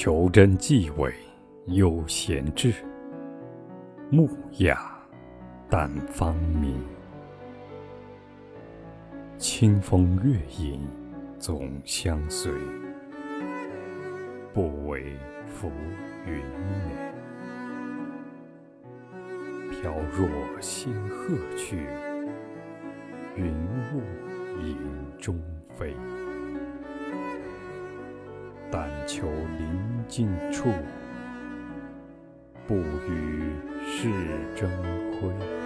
求真既伟悠闲志，木雅淡芳名。清风月影总相随，不为浮云美。飘若仙鹤去，云雾影中飞。求临近处，不与世争辉。